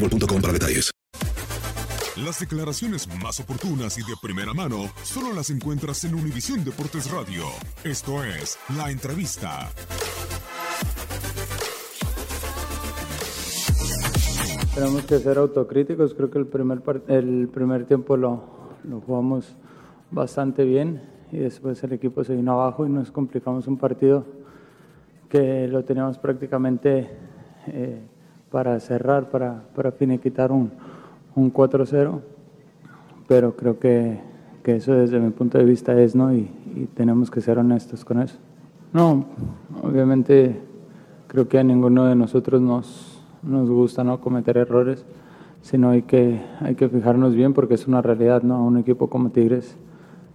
boostmobile.com para detalles. Las declaraciones más oportunas y de primera mano solo las encuentras en Univisión Deportes Radio. Esto es La Entrevista. Tenemos que ser autocríticos. Creo que el primer, el primer tiempo lo, lo jugamos bastante bien y después el equipo se vino abajo y nos complicamos un partido que lo teníamos prácticamente eh, para cerrar, para, para finiquitar un, un 4-0. Pero creo que, que eso desde mi punto de vista es, ¿no? Y, y tenemos que ser honestos con eso. No, obviamente creo que a ninguno de nosotros nos, nos gusta no cometer errores, sino hay que, hay que fijarnos bien porque es una realidad, ¿no? A un equipo como Tigres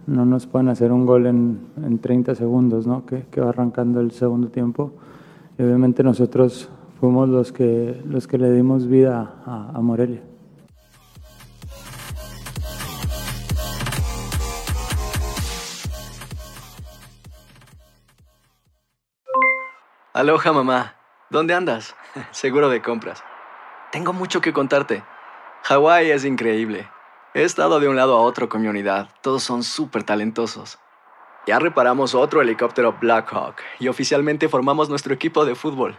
no nos pueden hacer un gol en, en 30 segundos, ¿no? Que, que va arrancando el segundo tiempo. Y obviamente nosotros fuimos los que, los que le dimos vida a, a Morelia. Aloha mamá. ¿Dónde andas? Seguro de compras. Tengo mucho que contarte. Hawái es increíble. He estado de un lado a otro con mi unidad. Todos son súper talentosos. Ya reparamos otro helicóptero Black Hawk y oficialmente formamos nuestro equipo de fútbol.